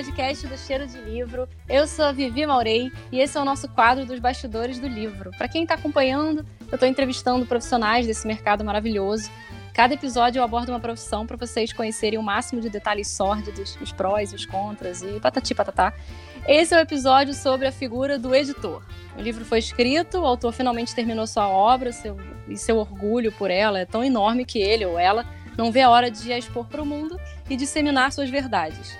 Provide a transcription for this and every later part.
podcast do Cheiro de Livro. Eu sou a Vivi Maurei e esse é o nosso quadro dos bastidores do livro. Para quem está acompanhando, eu estou entrevistando profissionais desse mercado maravilhoso. Cada episódio eu abordo uma profissão para vocês conhecerem o máximo de detalhes sórdidos, os prós os contras e patati patatá. Esse é o episódio sobre a figura do editor. O livro foi escrito, o autor finalmente terminou sua obra seu, e seu orgulho por ela é tão enorme que ele ou ela não vê a hora de a expor para o mundo e disseminar suas verdades.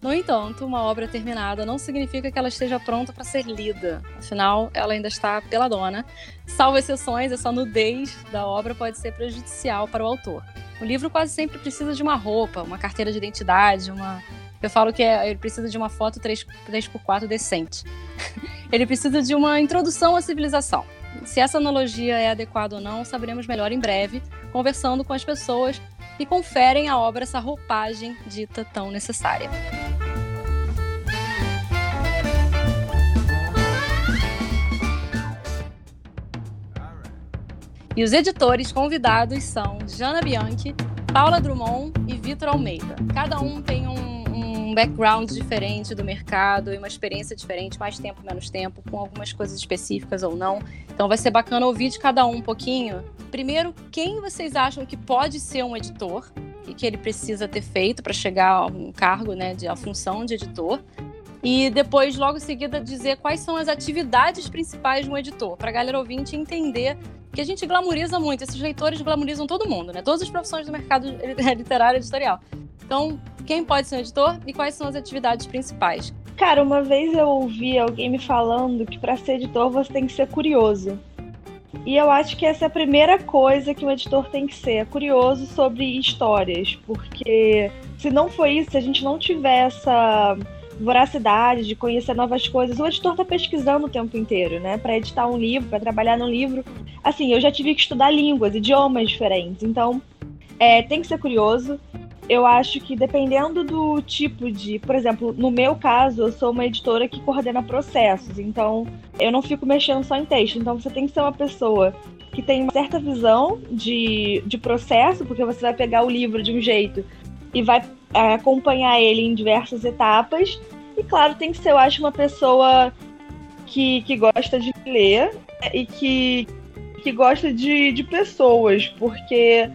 No entanto, uma obra terminada não significa que ela esteja pronta para ser lida. Afinal, ela ainda está peladona. Salvo exceções, essa nudez da obra pode ser prejudicial para o autor. O livro quase sempre precisa de uma roupa, uma carteira de identidade, uma. Eu falo que é, ele precisa de uma foto 3, 3x4 decente. ele precisa de uma introdução à civilização. Se essa analogia é adequada ou não, saberemos melhor em breve, conversando com as pessoas e conferem à obra essa roupagem dita tão necessária. E os editores convidados são Jana Bianchi, Paula Drummond e Vitor Almeida. Cada um tem um, um, background diferente do mercado e uma experiência diferente, mais tempo, menos tempo, com algumas coisas específicas ou não. Então vai ser bacana ouvir de cada um um pouquinho Primeiro, quem vocês acham que pode ser um editor e que ele precisa ter feito para chegar a um cargo, né, de a função de editor? E depois, logo em seguida, dizer quais são as atividades principais de um editor, para a galera ouvinte entender que a gente glamoriza muito, esses leitores glamorizam todo mundo, né? Todas as profissões do mercado literário e editorial. Então, quem pode ser um editor e quais são as atividades principais? Cara, uma vez eu ouvi alguém me falando que para ser editor você tem que ser curioso. E eu acho que essa é a primeira coisa que um editor tem que ser, é curioso sobre histórias, porque se não for isso, se a gente não tiver essa voracidade de conhecer novas coisas, o editor está pesquisando o tempo inteiro, né? Para editar um livro, para trabalhar num livro. Assim, eu já tive que estudar línguas, idiomas diferentes, então é, tem que ser curioso eu acho que dependendo do tipo de, por exemplo, no meu caso, eu sou uma editora que coordena processos, então eu não fico mexendo só em texto. Então você tem que ser uma pessoa que tem uma certa visão de, de processo, porque você vai pegar o livro de um jeito e vai é, acompanhar ele em diversas etapas. E claro, tem que ser, eu acho, uma pessoa que, que gosta de ler e que, que gosta de, de pessoas, porque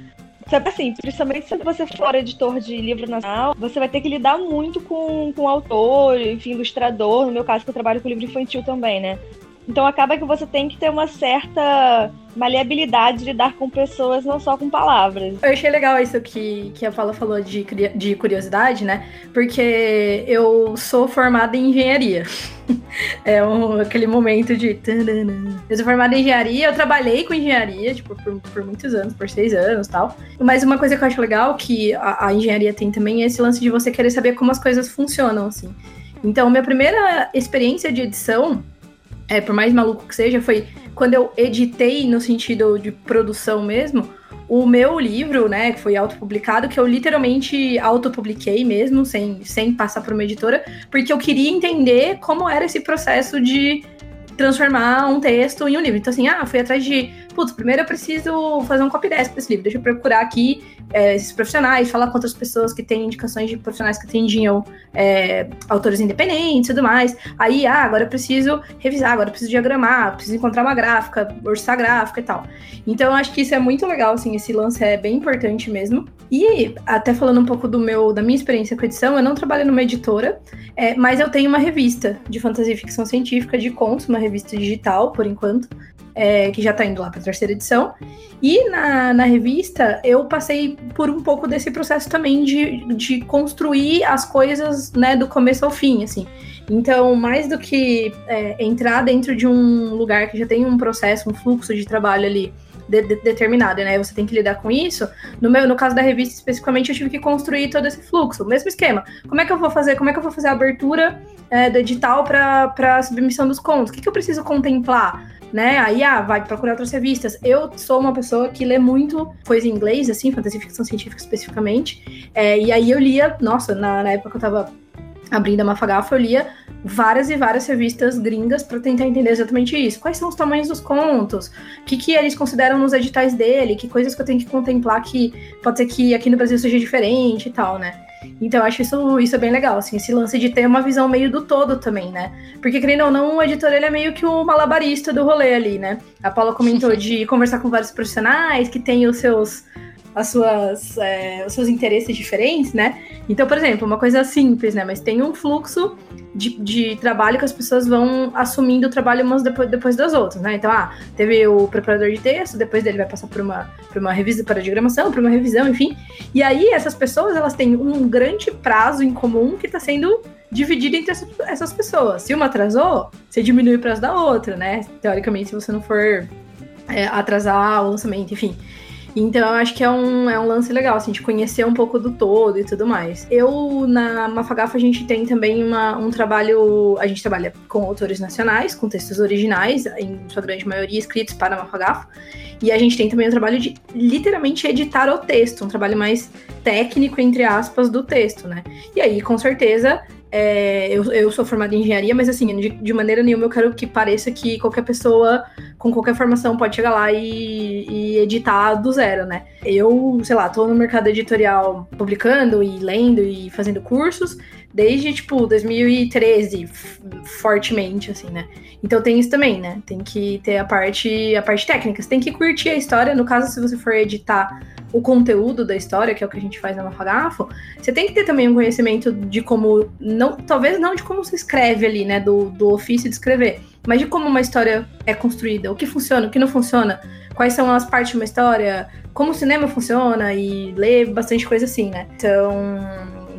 Sabe assim, principalmente se você for editor de livro nacional, você vai ter que lidar muito com, com autor, enfim, ilustrador. No meu caso, que eu trabalho com livro infantil também, né? Então acaba que você tem que ter uma certa maleabilidade de lidar com pessoas, não só com palavras. Eu achei legal isso que, que a Paula falou de, de curiosidade, né? Porque eu sou formada em engenharia. é um, aquele momento de. Eu sou formada em engenharia, eu trabalhei com engenharia, tipo, por, por muitos anos, por seis anos tal. Mas uma coisa que eu acho legal que a, a engenharia tem também é esse lance de você querer saber como as coisas funcionam, assim. Então, minha primeira experiência de edição é, por mais maluco que seja, foi quando eu editei no sentido de produção mesmo, o meu livro, né, que foi autopublicado, que eu literalmente autopubliquei mesmo, sem, sem passar por uma editora, porque eu queria entender como era esse processo de transformar um texto em um livro. Então, assim, ah, fui atrás de putz, primeiro eu preciso fazer um copy desk para esse livro. Deixa eu procurar aqui é, esses profissionais, falar com outras pessoas que têm indicações de profissionais que atendiam é, autores independentes e tudo mais. Aí, ah, agora eu preciso revisar, agora eu preciso diagramar, preciso encontrar uma gráfica, orçar gráfica e tal. Então, eu acho que isso é muito legal, assim, esse lance é bem importante mesmo. E até falando um pouco do meu, da minha experiência com edição, eu não trabalho numa editora, é, mas eu tenho uma revista de fantasia e ficção científica de contos, uma revista digital, por enquanto, é, que já está indo lá para a terceira edição. E na, na revista eu passei por um pouco desse processo também de, de construir as coisas né, do começo ao fim, assim. Então, mais do que é, entrar dentro de um lugar que já tem um processo, um fluxo de trabalho ali de, de, determinado, né? Você tem que lidar com isso. No meu, no caso da revista especificamente, eu tive que construir todo esse fluxo, o mesmo esquema. Como é que eu vou fazer? Como é que eu vou fazer a abertura é, do edital para a submissão dos contos? O que, que eu preciso contemplar? Né? Aí, ah, vai procurar outras revistas. Eu sou uma pessoa que lê muito coisa em inglês, assim, fantasia ficção científica especificamente. É, e aí eu lia, nossa, na, na época que eu tava abrindo a Mafagafa, eu lia várias e várias revistas gringas para tentar entender exatamente isso. Quais são os tamanhos dos contos? O que, que eles consideram nos editais dele? Que coisas que eu tenho que contemplar que pode ser que aqui no Brasil seja diferente e tal, né? Então eu acho isso, isso é bem legal, assim, esse lance de ter uma visão meio do todo também, né? Porque, querendo ou não, o editor ele é meio que o malabarista do rolê ali, né? A Paula comentou de conversar com vários profissionais que têm os seus as suas, é, os seus interesses diferentes, né? Então, por exemplo, uma coisa simples, né? Mas tem um fluxo de, de trabalho que as pessoas vão assumindo o trabalho umas depois, depois das outras, né? Então, ah, teve o preparador de texto, depois dele vai passar por uma, por uma revisão para diagramação, por uma revisão, enfim. E aí, essas pessoas, elas têm um grande prazo em comum que está sendo dividido entre essas pessoas. Se uma atrasou, você diminui o prazo da outra, né? Teoricamente, se você não for é, atrasar o lançamento, enfim. Então eu acho que é um, é um lance legal, assim, de conhecer um pouco do todo e tudo mais. Eu, na Mafagafa, a gente tem também uma, um trabalho. A gente trabalha com autores nacionais, com textos originais, em sua grande maioria escritos para a Mafagafa. E a gente tem também o trabalho de literalmente editar o texto, um trabalho mais técnico, entre aspas, do texto, né? E aí, com certeza, é, eu, eu sou formada em engenharia, mas assim, de, de, maneira nenhuma eu quero que pareça que qualquer pessoa com qualquer formação pode chegar lá e, e, editar do zero, né? Eu, sei lá, tô no mercado editorial publicando e lendo e fazendo cursos desde, tipo, 2013, fortemente, assim, né? Então tem isso também, né? Tem que ter a parte, a parte técnica. Você tem que curtir a história. No caso, se você for editar o conteúdo da história, que é o que a gente faz na Mafagafo, você tem que ter também um conhecimento de como, não, talvez não de como se escreve ali, né, do, do ofício de escrever, mas de como uma história é construída, o que funciona, o que não funciona, quais são as partes de uma história, como o cinema funciona e ler bastante coisa assim, né? Então,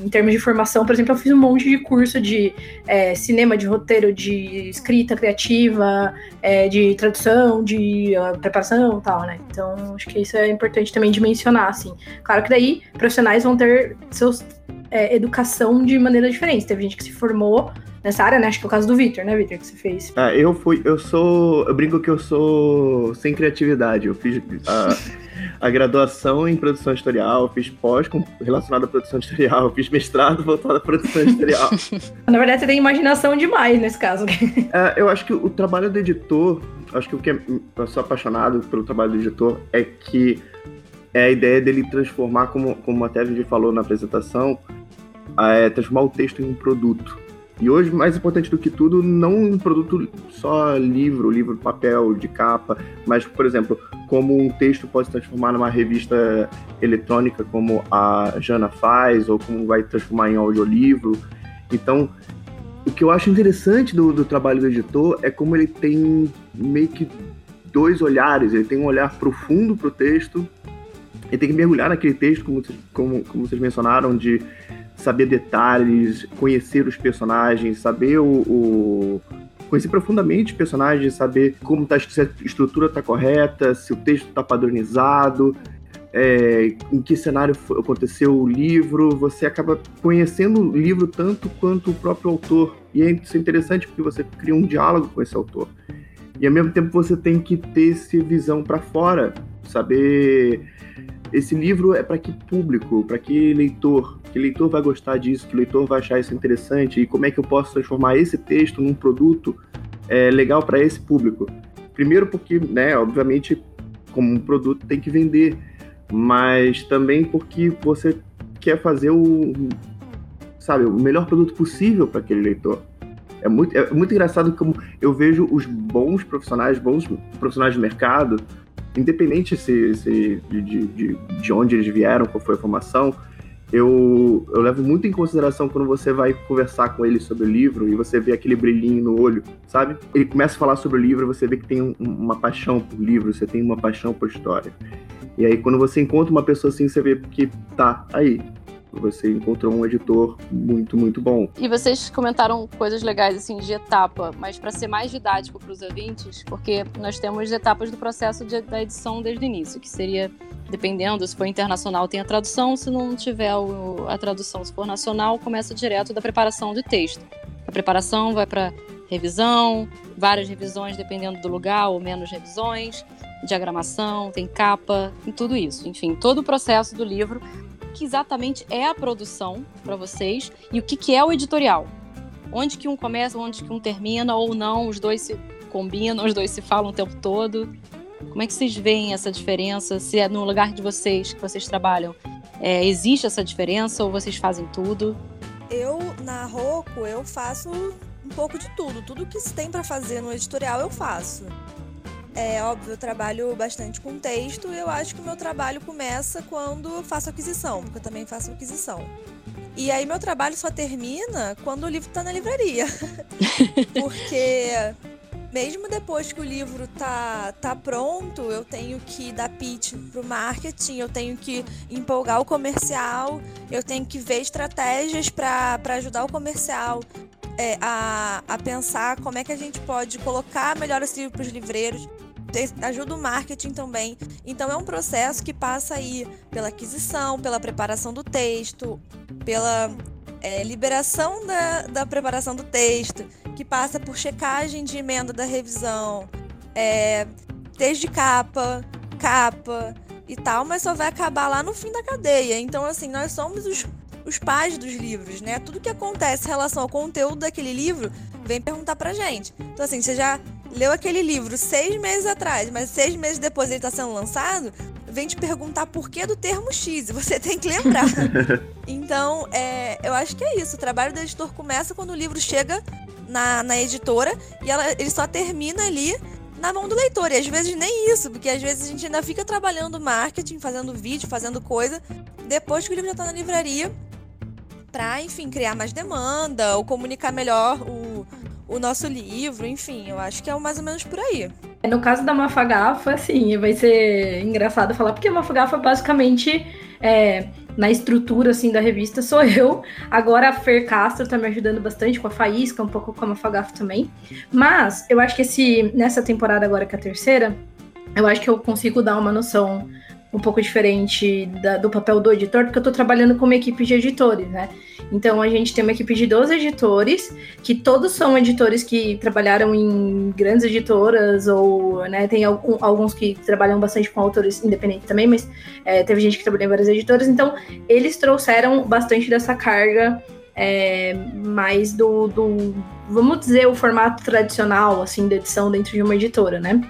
em termos de formação, por exemplo, eu fiz um monte de curso de é, cinema, de roteiro, de escrita criativa, é, de tradução, de uh, preparação e tal, né? Então, acho que isso é importante também de mencionar, assim. Claro que daí profissionais vão ter seus é, educação de maneira diferente. Teve gente que se formou nessa área, né? Acho que é o caso do Victor, né, Victor, que você fez. Ah, eu fui, eu sou, eu brinco que eu sou sem criatividade. Eu fiz a, a graduação em produção editorial, fiz pós relacionado à produção editorial, fiz mestrado voltado à produção editorial. Na verdade, você tem imaginação demais nesse caso. É, eu acho que o trabalho do editor, acho que o que é, eu sou apaixonado pelo trabalho do editor é que é a ideia dele transformar, como, como até a Vivi falou na apresentação, é transformar o texto em um produto. E hoje, mais importante do que tudo, não um produto só livro, livro papel, de capa, mas, por exemplo, como um texto pode se transformar numa revista eletrônica, como a Jana faz, ou como vai transformar em audiolivro. Então, o que eu acho interessante do, do trabalho do editor é como ele tem meio que dois olhares. Ele tem um olhar profundo para o texto, ele tem que mergulhar naquele texto, como, como, como vocês mencionaram, de saber detalhes, conhecer os personagens, saber o, o conhecer profundamente os personagens, saber como tá, se a estrutura está correta, se o texto está padronizado, é, em que cenário aconteceu o livro, você acaba conhecendo o livro tanto quanto o próprio autor. E é isso é interessante porque você cria um diálogo com esse autor. E ao mesmo tempo você tem que ter essa visão para fora, saber esse livro é para que público, para que leitor, que leitor vai gostar disso, que leitor vai achar isso interessante e como é que eu posso transformar esse texto num produto é, legal para esse público. Primeiro porque, né, obviamente, como um produto tem que vender, mas também porque você quer fazer o, sabe, o melhor produto possível para aquele leitor. É muito, é muito engraçado como eu vejo os bons profissionais, bons profissionais de mercado, independente se, se de, de, de onde eles vieram, qual foi a formação, eu, eu levo muito em consideração quando você vai conversar com ele sobre o livro e você vê aquele brilhinho no olho, sabe? Ele começa a falar sobre o livro e você vê que tem um, uma paixão por livro, você tem uma paixão por história. E aí, quando você encontra uma pessoa assim, você vê que tá aí, você encontrou um editor muito, muito bom. E vocês comentaram coisas legais assim de etapa, mas para ser mais didático para os ouvintes, porque nós temos etapas do processo de, da edição desde o início, que seria dependendo, se for internacional tem a tradução, se não tiver o, a tradução, se for nacional, começa direto da preparação de texto. A preparação vai para revisão, várias revisões dependendo do lugar, ou menos revisões, diagramação, tem capa, tem tudo isso. Enfim, todo o processo do livro que exatamente é a produção para vocês e o que, que é o editorial. Onde que um começa, onde que um termina, ou não, os dois se combinam, os dois se falam o tempo todo. Como é que vocês veem essa diferença? Se é no lugar de vocês, que vocês trabalham, É, existe essa diferença ou vocês fazem tudo? Eu, na Roco, eu faço um pouco de tudo. Tudo que tem para fazer no editorial eu faço. É óbvio, eu trabalho bastante com texto e eu acho que o meu trabalho começa quando faço aquisição, porque eu também faço aquisição. E aí meu trabalho só termina quando o livro está na livraria. porque mesmo depois que o livro tá, tá pronto, eu tenho que dar pitch pro marketing, eu tenho que empolgar o comercial, eu tenho que ver estratégias para ajudar o comercial é, a, a pensar como é que a gente pode colocar melhor esse livro para os livreiros. Ajuda o marketing também. Então é um processo que passa aí pela aquisição, pela preparação do texto, pela é, liberação da, da preparação do texto, que passa por checagem de emenda da revisão, é, texto de capa, capa e tal, mas só vai acabar lá no fim da cadeia. Então, assim, nós somos os, os pais dos livros, né? Tudo que acontece em relação ao conteúdo daquele livro vem perguntar pra gente. Então, assim, você já leu aquele livro seis meses atrás, mas seis meses depois ele está sendo lançado, vem te perguntar por que do termo X, você tem que lembrar. então, é, eu acho que é isso. O trabalho do editor começa quando o livro chega na, na editora e ela, ele só termina ali na mão do leitor. E às vezes nem isso, porque às vezes a gente ainda fica trabalhando marketing, fazendo vídeo, fazendo coisa, depois que o livro já está na livraria, para, enfim, criar mais demanda ou comunicar melhor o, o nosso livro, enfim, eu acho que é mais ou menos por aí. No caso da Mafagafa, assim, vai ser engraçado falar, porque a Mafagafa basicamente é, na estrutura assim da revista sou eu. Agora a Fer Castro tá me ajudando bastante com a Faísca, um pouco com a Mafagafa também. Mas eu acho que esse nessa temporada agora que é a terceira, eu acho que eu consigo dar uma noção um pouco diferente da, do papel do editor, porque eu estou trabalhando com uma equipe de editores, né? Então a gente tem uma equipe de 12 editores, que todos são editores que trabalharam em grandes editoras, ou né, tem alguns que trabalham bastante com autores independentes também, mas é, teve gente que trabalhou em várias editoras, então eles trouxeram bastante dessa carga é, mais do, do, vamos dizer, o formato tradicional, assim, da edição dentro de uma editora, né?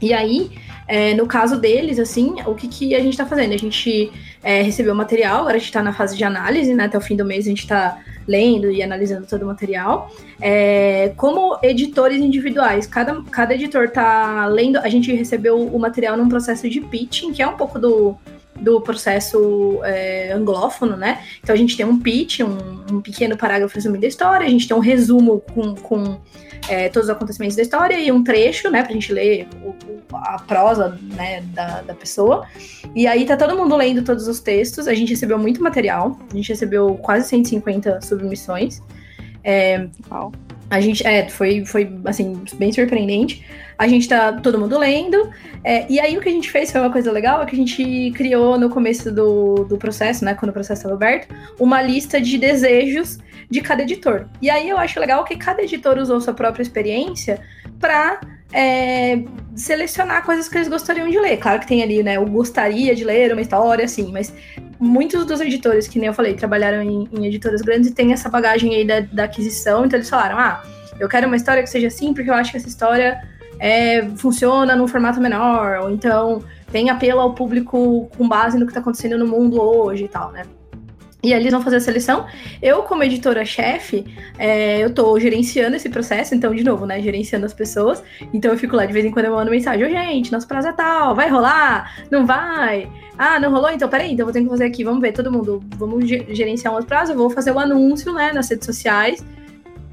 E aí, é, no caso deles, assim, o que, que a gente está fazendo? A gente é, recebeu o material, agora a gente está na fase de análise, né? Até o fim do mês a gente está lendo e analisando todo o material. É, como editores individuais, cada, cada editor está lendo, a gente recebeu o material num processo de pitching, que é um pouco do, do processo é, anglófono, né? Então a gente tem um pitch, um, um, pequeno parágrafo resumindo a história, a gente tem um resumo com, com é, todos os acontecimentos da história e um trecho, né, pra gente ler o, a prosa, né, da, da pessoa. E aí tá todo mundo lendo todos os textos, a gente recebeu muito material, a gente recebeu quase 150 submissões. É, A gente, é, foi, foi, assim, bem surpreendente. A gente tá todo mundo lendo. É, e aí o que a gente fez foi uma coisa legal, é que a gente criou no começo do, do processo, né, quando o processo estava aberto, uma lista de desejos de cada editor. E aí eu acho legal que cada editor usou sua própria experiência para é, selecionar coisas que eles gostariam de ler. Claro que tem ali, né, o gostaria de ler uma história, assim, mas muitos dos editores, que nem eu falei, trabalharam em, em editoras grandes e tem essa bagagem aí da, da, aquisição, então eles falaram, ah, eu quero uma história que seja assim, porque eu acho que essa história é, funciona num formato menor, ou então tem apelo ao público com base no que está acontecendo no mundo hoje e tal, né? E aí eles vão fazer a seleção. Eu, como editora-chefe, é, eu tô gerenciando esse processo, então, de novo, né, gerenciando as pessoas. Então eu fico lá de vez em quando eu mando mensagem, ô gente, nosso prazo é tal, vai rolar? Não vai? Ah, não rolou? Então, peraí, então vou ter que fazer aqui, vamos ver, todo mundo, vamos gerenciar um outro prazo, eu vou fazer o um anúncio, né, nas redes sociais,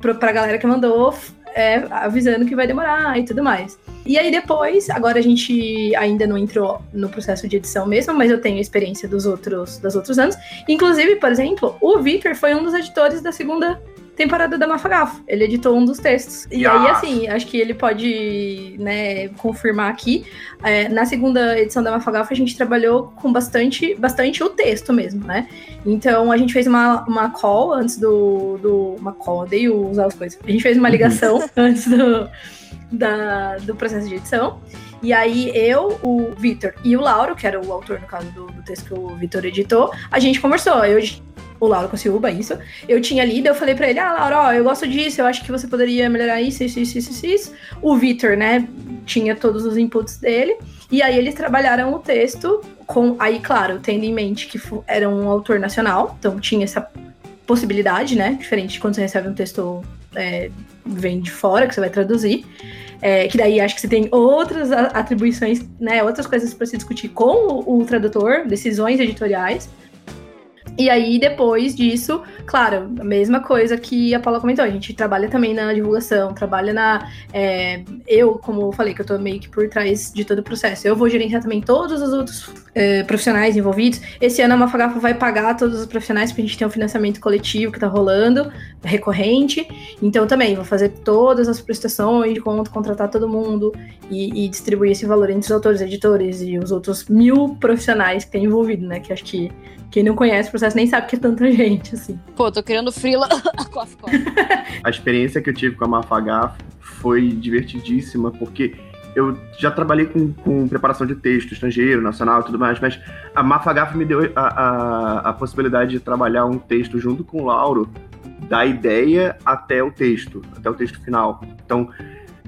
pra, pra galera que mandou, é, avisando que vai demorar e tudo mais. E aí depois, agora a gente ainda não entrou no processo de edição mesmo, mas eu tenho experiência dos outros, dos outros anos. Inclusive, por exemplo, o Victor foi um dos editores da segunda temporada da Mafagafo. Ele editou um dos textos. E aí, assim, acho que ele pode, né, confirmar aqui. É, na segunda edição da Mafagafo, a gente trabalhou com bastante, bastante o texto mesmo, né? Então, a gente fez uma, uma call antes do, do... Uma call, odeio usar as coisas. A gente fez uma ligação antes do, da, do processo de edição. E aí eu, o Vitor e o Lauro, que era o autor, no caso, do, do texto que o Vitor editou, a gente conversou. Eu o Lauro Cossiuba, isso. Eu tinha lido, eu falei para ele, ah, Lauro, ó, eu gosto disso, eu acho que você poderia melhorar isso, isso, isso, isso, isso. O Vitor, né, tinha todos os inputs dele. E aí eles trabalharam o texto com aí, claro, tendo em mente que era um autor nacional, então tinha essa possibilidade, né? Diferente de quando você recebe um texto é, vem de fora, que você vai traduzir. É, que daí acho que você tem outras atribuições, né? Outras coisas para se discutir com o, o tradutor, decisões editoriais. E aí, depois disso, claro, a mesma coisa que a Paula comentou, a gente trabalha também na divulgação, trabalha na. É, eu, como eu falei, que eu tô meio que por trás de todo o processo, eu vou gerenciar também todos os outros é, profissionais envolvidos. Esse ano a Mafagafa vai pagar todos os profissionais, porque a gente tem um financiamento coletivo que tá rolando, recorrente. Então também vou fazer todas as prestações de conta, contratar todo mundo e, e distribuir esse valor entre os autores, editores e os outros mil profissionais que tem envolvido, né? Que acho que quem não conhece o processo nem sabe que é tanta gente, assim. Pô, tô criando frila. cof, cof. A experiência que eu tive com a Mafagaf foi divertidíssima, porque eu já trabalhei com, com preparação de texto estrangeiro, nacional e tudo mais, mas a Mafagaf me deu a, a, a possibilidade de trabalhar um texto junto com o Lauro, da ideia até o texto, até o texto final. Então,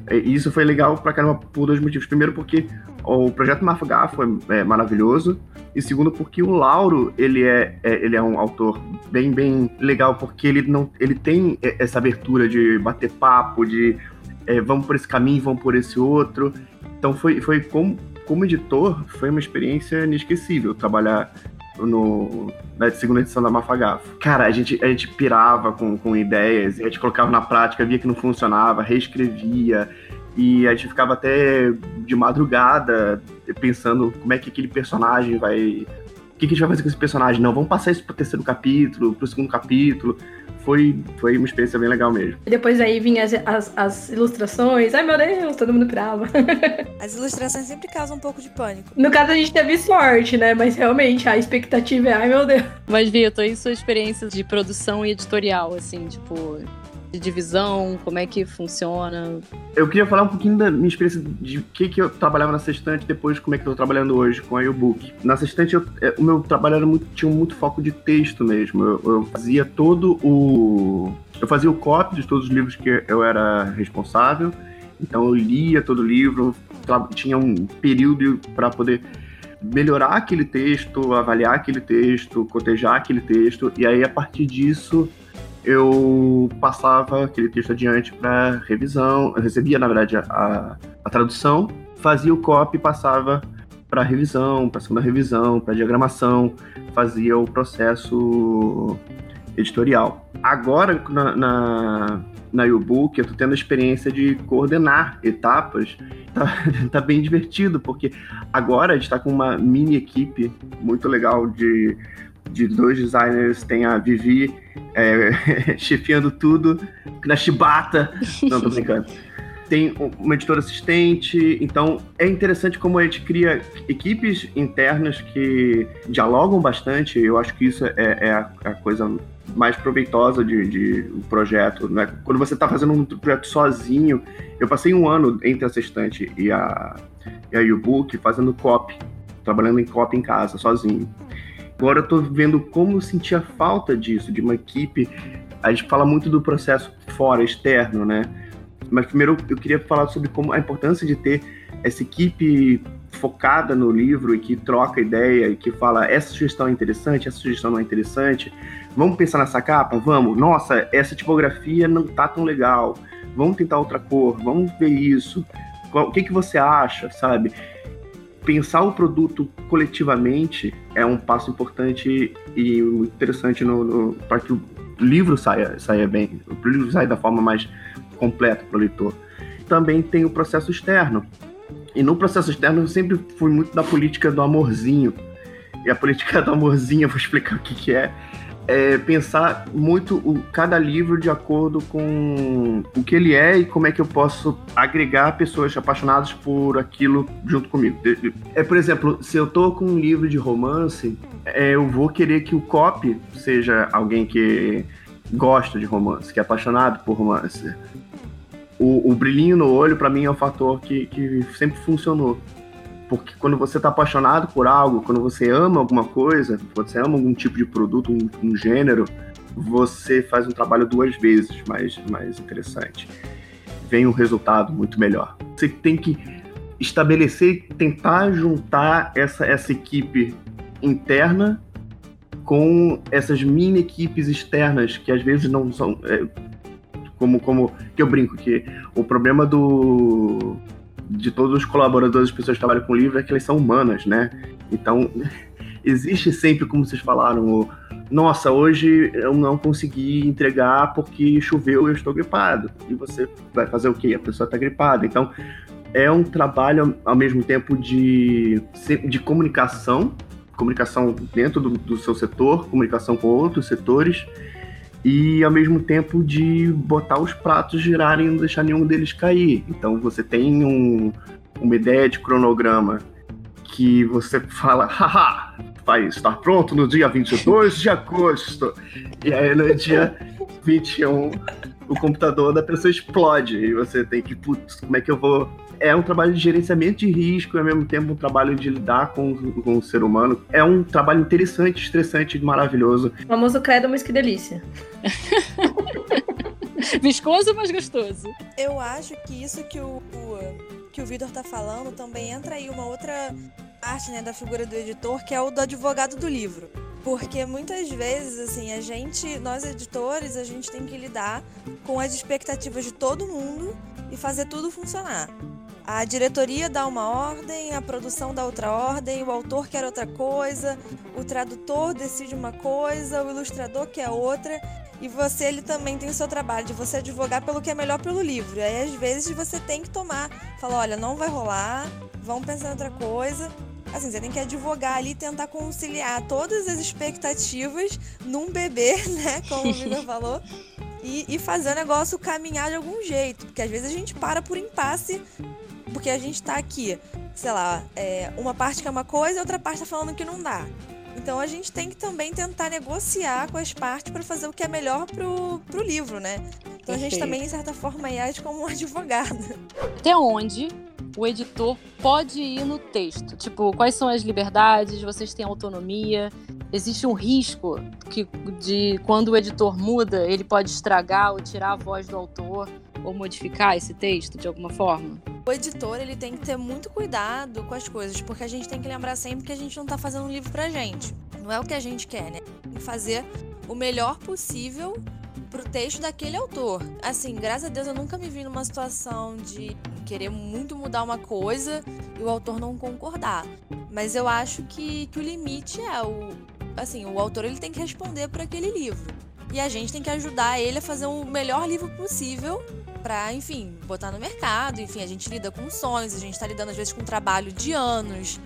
é, isso foi legal pra caramba por dois motivos. Primeiro, porque o projeto Mafagaf foi é, maravilhoso, e segundo porque o Lauro ele é, é, ele é um autor bem bem legal porque ele não ele tem essa abertura de bater papo de é, vamos por esse caminho vamos por esse outro então foi foi como como editor foi uma experiência inesquecível trabalhar no, na segunda edição da Mafagafo. Cara, a gente, a gente pirava com, com ideias, a gente colocava na prática, via que não funcionava, reescrevia, e a gente ficava até de madrugada pensando como é que aquele personagem vai. O que, que a gente vai fazer com esse personagem? Não, vamos passar isso pro terceiro capítulo, pro segundo capítulo. Foi, foi uma experiência bem legal mesmo. E depois aí vinha as, as, as ilustrações. Ai meu Deus, todo mundo pirava. As ilustrações sempre causam um pouco de pânico. No caso a gente teve sorte, né? Mas realmente a expectativa é, ai meu Deus. Mas Vitor, e sua experiência de produção e editorial, assim, tipo, de divisão? Como é que funciona? Eu queria falar um pouquinho da minha experiência de que, que eu trabalhava na Sextante depois como é que eu tô trabalhando hoje com a e-book. Na Sextante, é, o meu trabalho era muito, tinha muito foco de texto mesmo. Eu, eu fazia todo o... Eu fazia o copy de todos os livros que eu era responsável. Então eu lia todo o livro, tinha um período para poder melhorar aquele texto, avaliar aquele texto, cotejar aquele texto, e aí a partir disso eu passava aquele texto adiante para revisão, eu recebia, na verdade, a, a tradução, fazia o copy e passava para revisão, para segunda revisão, para diagramação, fazia o processo editorial. Agora, na, na, na U-Book, eu estou tendo a experiência de coordenar etapas. Tá, tá bem divertido, porque agora a gente está com uma mini equipe muito legal de de dois designers, tem a Vivi é, chefiando tudo, na chibata. Não, tô brincando. Tem uma editora assistente, então é interessante como a gente cria equipes internas que dialogam bastante. Eu acho que isso é, é a, a, coisa mais proveitosa de, de um projeto. Né? Quando você está fazendo um projeto sozinho, eu passei um ano entre a assistente e a, e a U-Book fazendo copy, trabalhando em copy em casa, sozinho. Agora eu tô vendo como eu sentia falta disso, de uma equipe. A gente fala muito do processo fora, externo, né? Mas primeiro eu queria falar sobre como a importância de ter essa equipe focada no livro e que troca ideia e que fala essa sugestão é interessante, essa sugestão não é interessante. Vamos pensar nessa capa? Vamos. Nossa, essa tipografia não tá tão legal. Vamos tentar outra cor. Vamos ver isso. O que que você acha, sabe? Pensar o produto coletivamente é um passo importante e interessante para que o livro saia, saia bem, o livro saia da forma mais completa para o leitor. Também tem o processo externo. E no processo externo eu sempre fui muito da política do amorzinho. E a política do amorzinho, eu vou explicar o que, que é é, pensar muito o, cada livro de acordo com o que ele é e como é que eu posso agregar pessoas apaixonadas por aquilo junto comigo. É, por exemplo, se eu tô com um livro de romance, é, eu vou querer que o copy seja alguém que gosta de romance, que é apaixonado por romance. O, o brilhinho no olho, para mim, é um fator que, que sempre funcionou. Porque quando você está apaixonado por algo, quando você ama alguma coisa, quando você ama algum tipo de produto, um, um gênero, você faz um trabalho duas vezes mais, mais interessante. Vem um resultado muito melhor. Você tem que estabelecer, tentar juntar essa, essa equipe interna com essas mini equipes externas que às vezes não são é, como como que eu brinco que o problema do de todos os colaboradores, as pessoas que trabalham com livro é que elas são humanas, né? Então existe sempre, como vocês falaram, o, nossa, hoje eu não consegui entregar porque choveu e eu estou gripado. E você vai fazer o quê? A pessoa está gripada. Então é um trabalho ao mesmo tempo de, de comunicação, comunicação dentro do, do seu setor, comunicação com outros setores e ao mesmo tempo de botar os pratos girarem e não deixar nenhum deles cair. Então você tem um, uma ideia de cronograma que você fala, haha, vai estar pronto no dia 22 de agosto. E aí no dia 21 o computador da pessoa explode e você tem que, putz, como é que eu vou é um trabalho de gerenciamento de risco e ao mesmo tempo um trabalho de lidar com, com o ser humano. É um trabalho interessante, estressante, maravilhoso. O famoso credo, mas que delícia. Viscoso, mas gostoso. Eu acho que isso que o, o que o Vitor tá falando também entra aí uma outra parte né, da figura do editor, que é o do advogado do livro. Porque muitas vezes, assim, a gente, nós editores, a gente tem que lidar com as expectativas de todo mundo e fazer tudo funcionar. A diretoria dá uma ordem, a produção dá outra ordem, o autor quer outra coisa, o tradutor decide uma coisa, o ilustrador quer outra, e você ele também tem o seu trabalho de você advogar pelo que é melhor pelo livro. Aí às vezes você tem que tomar, falar, olha, não vai rolar, vamos pensar em outra coisa. Assim, você tem que advogar ali e tentar conciliar todas as expectativas num bebê, né? Como o Vitor falou. E, e fazer o negócio caminhar de algum jeito. Porque às vezes a gente para por impasse porque a gente tá aqui, sei lá, é, uma parte que é uma coisa e outra parte tá falando que não dá. Então a gente tem que também tentar negociar com as partes para fazer o que é melhor pro, pro livro, né? Então a gente também, de certa forma, age como um advogado. Até onde o editor pode ir no texto? Tipo, quais são as liberdades? Vocês têm autonomia? Existe um risco que de quando o editor muda, ele pode estragar ou tirar a voz do autor ou modificar esse texto de alguma forma? O editor ele tem que ter muito cuidado com as coisas, porque a gente tem que lembrar sempre que a gente não está fazendo um livro pra gente. Não é o que a gente quer, né? Tem que fazer o melhor possível pro texto daquele autor. Assim, graças a Deus eu nunca me vi numa situação de querer muito mudar uma coisa e o autor não concordar. Mas eu acho que, que o limite é o. Assim, o autor ele tem que responder por aquele livro. E a gente tem que ajudar ele a fazer o melhor livro possível para, enfim, botar no mercado. Enfim, a gente lida com sonhos, a gente está lidando às vezes com trabalho de anos.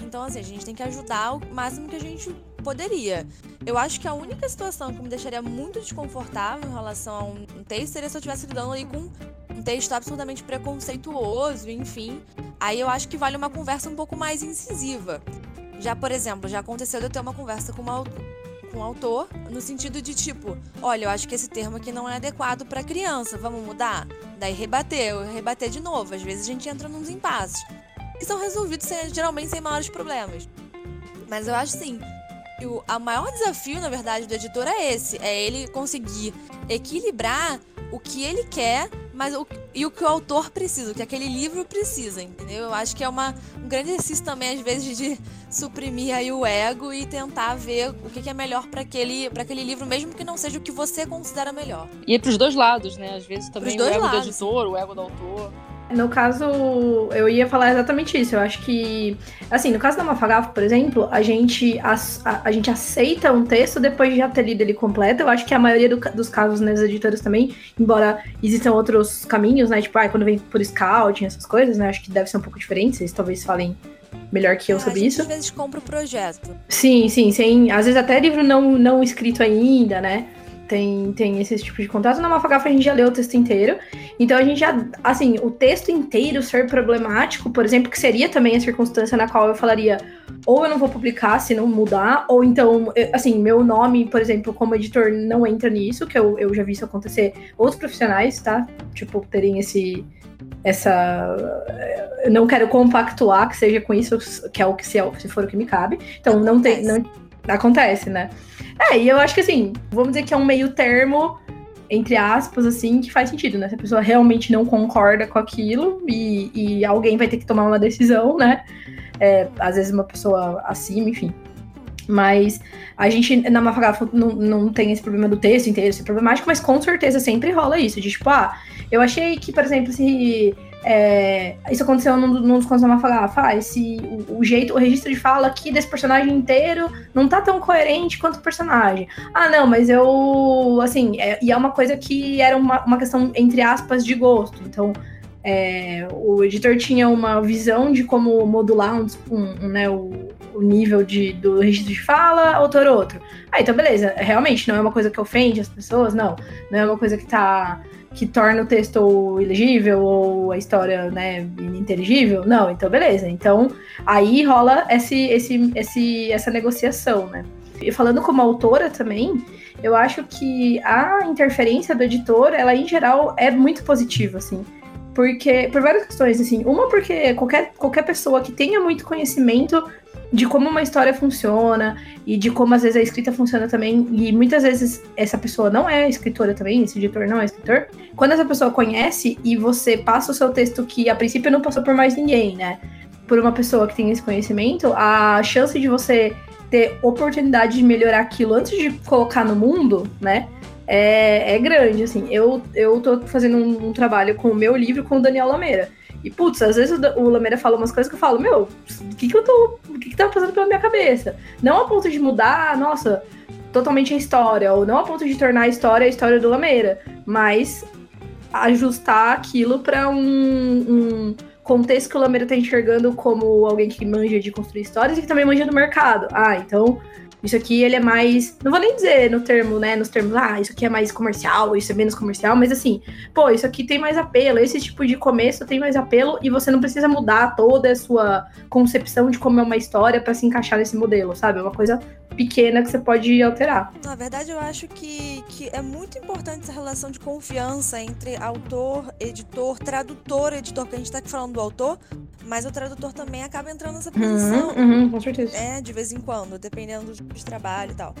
Então, assim, a gente tem que ajudar o máximo que a gente poderia. Eu acho que a única situação que me deixaria muito desconfortável em relação a um texto seria se eu estivesse lidando ali com um texto absolutamente preconceituoso, enfim. Aí eu acho que vale uma conversa um pouco mais incisiva. Já, por exemplo, já aconteceu de eu ter uma conversa com uma com o autor, no sentido de tipo, olha, eu acho que esse termo aqui não é adequado para criança, vamos mudar? Daí rebater, rebater de novo. Às vezes a gente entra nos impasses. E são resolvidos sem, geralmente sem maiores problemas. Mas eu acho sim. o a maior desafio, na verdade, do editor é esse: é ele conseguir equilibrar o que ele quer mas o, e o que o autor precisa, o que aquele livro precisa, entendeu? Eu acho que é uma, um grande exercício também, às vezes, de suprimir aí o ego e tentar ver o que, que é melhor para aquele, aquele livro, mesmo que não seja o que você considera melhor. E é pros dois lados, né? Às vezes também o ego lados. do editor, o ego do autor. No caso, eu ia falar exatamente isso. Eu acho que, assim, no caso da Mafagafo, por exemplo, a gente, a, a, gente aceita um texto depois de já ter lido ele completo. Eu acho que a maioria do, dos casos nas editoras também, embora existam outros caminhos, né? Tipo, ah, quando vem por scouting, essas coisas, né? Acho que deve ser um pouco diferente. Vocês talvez falem melhor que eu é, sobre isso. Às vezes compra o projeto. Sim, sim, sem. Às vezes até livro não, não escrito ainda, né? Tem, tem esse tipo de contrato. Na Mafagafa a gente já leu o texto inteiro. Então a gente já, assim, o texto inteiro ser problemático, por exemplo, que seria também a circunstância na qual eu falaria ou eu não vou publicar se não mudar, ou então, assim, meu nome, por exemplo, como editor não entra nisso, que eu, eu já vi isso acontecer outros profissionais, tá? Tipo, terem esse essa eu não quero compactuar que seja com isso, que é o que se, é, se for o que me cabe. Então não tem não acontece, né? É, e eu acho que assim, vamos dizer que é um meio termo entre aspas, assim, que faz sentido, né? Se a pessoa realmente não concorda com aquilo e, e alguém vai ter que tomar uma decisão, né? É, às vezes uma pessoa acima, enfim. Mas a gente na Mafagafa não, não tem esse problema do texto inteiro ser problemático, mas com certeza sempre rola isso. De tipo, ah, eu achei que, por exemplo, se é, isso aconteceu num, num dos contos da. Ah, esse, o, o, jeito, o registro de fala aqui desse personagem inteiro não tá tão coerente quanto o personagem. Ah, não, mas eu. Assim, é, e é uma coisa que era uma, uma questão, entre aspas, de gosto. Então, é, o editor tinha uma visão de como modular um, um, né, o, o, nível de, do registro de fala, autor outro. Ah, então beleza, realmente não é uma coisa que ofende as pessoas, não. Não é uma coisa que tá que torna o texto ilegível ou a história, né, ininteligível? Não, então beleza. Então aí rola esse, esse, esse, essa negociação, né? E falando como autora também, eu acho que a interferência do editor, ela em geral é muito positiva, assim. Porque, por várias questões, assim. Uma, porque qualquer, qualquer pessoa que tenha muito conhecimento de como uma história funciona e de como às vezes a escrita funciona também. E muitas vezes essa pessoa não é escritora também, esse editor não é escritor. Quando essa pessoa conhece e você passa o seu texto que a princípio não passou por mais ninguém, né? Por uma pessoa que tem esse conhecimento, a chance de você ter oportunidade de melhorar aquilo antes de colocar no mundo, né? É, é grande, assim. Eu, eu tô fazendo um, um trabalho com o meu livro com o Daniel Lameira. E, putz, às vezes o, Lameira fala umas coisas que eu falo, meu, o que que eu tô. O que que tá passando pela minha cabeça? Não a ponto de mudar, nossa, totalmente a história, ou não a ponto de tornar a história a história do Lameira, mas ajustar aquilo para um, um, contexto que o Lameira tá enxergando como alguém que manja de construir histórias e que também manja do mercado. Ah, então isso aqui ele é mais, não vou nem dizer no termo, né, nos termos, ah, isso aqui é mais comercial, isso é menos comercial, mas assim, pô, isso aqui tem mais apelo, esse tipo de começo tem mais apelo e você não precisa mudar toda a sua concepção de como é uma história para se encaixar nesse modelo, sabe? É uma coisa pequena que você pode alterar. Na verdade, eu acho que, que é muito importante essa relação de confiança entre autor, editor, tradutor, editor, que a gente tá aqui falando do autor, mas o tradutor também acaba entrando nessa posição. Uhum, uhum, com certeza. É, de vez em quando, dependendo do tipo de trabalho e tal.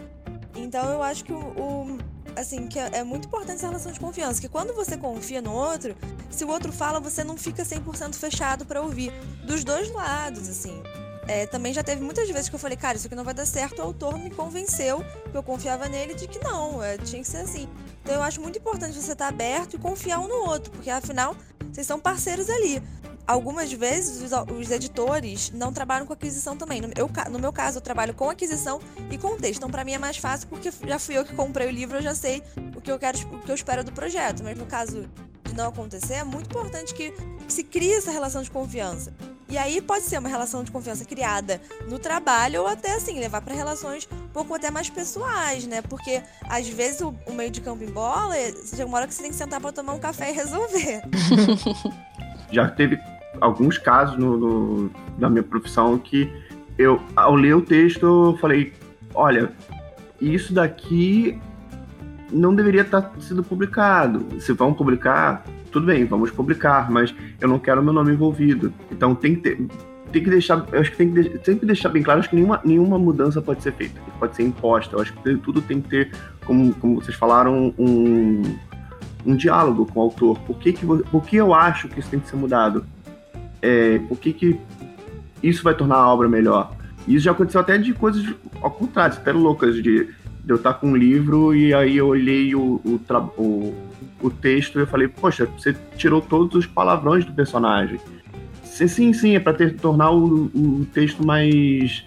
Então eu acho que o, o assim, que é, é, muito importante essa relação de confiança, que quando você confia no outro, se o outro fala, você não fica 100% fechado para ouvir. Dos dois lados, assim. É, também já teve muitas vezes que eu falei, cara, isso aqui não vai dar certo, o autor me convenceu, que eu confiava nele, de que não, é, tinha que ser assim. Então eu acho muito importante você estar aberto e confiar um no outro, porque afinal, vocês são parceiros ali algumas vezes os, os, editores não trabalham com aquisição também. No, eu, no meu caso, eu trabalho com aquisição e com texto. Então, para mim é mais fácil porque já fui eu que comprei o livro, eu já sei o que eu quero, o que eu espero do projeto. Mas no caso de não acontecer, é muito importante que, que se crie essa relação de confiança. E aí pode ser uma relação de confiança criada no trabalho ou até assim, levar para relações um pouco até mais pessoais, né? Porque às vezes o, o meio de campo em bola, chega uma hora que você tem que sentar para tomar um café e resolver. Já teve alguns casos no, no, na minha profissão que eu, ao ler o texto, eu falei: olha, isso daqui não deveria estar tá sendo publicado. Se vão publicar, tudo bem, vamos publicar, mas eu não quero meu nome envolvido. Então tem que ter, tem que deixar, eu acho que tem que sempre deixar bem claro, acho que nenhuma, nenhuma mudança pode ser feita, pode ser imposta. Eu acho que tudo tem que ter, como, como vocês falaram, um, um diálogo com o autor. Por que, que, por que eu acho que isso tem que ser mudado? é, o que que isso vai tornar a obra melhor. Isso já aconteceu até de coisas ao contrário, até loucas, de, de eu estar com um livro e aí eu olhei o, o, o, o texto e eu falei, poxa, você tirou todos os palavrões do personagem. Sim, sim, é para tornar o, o texto mais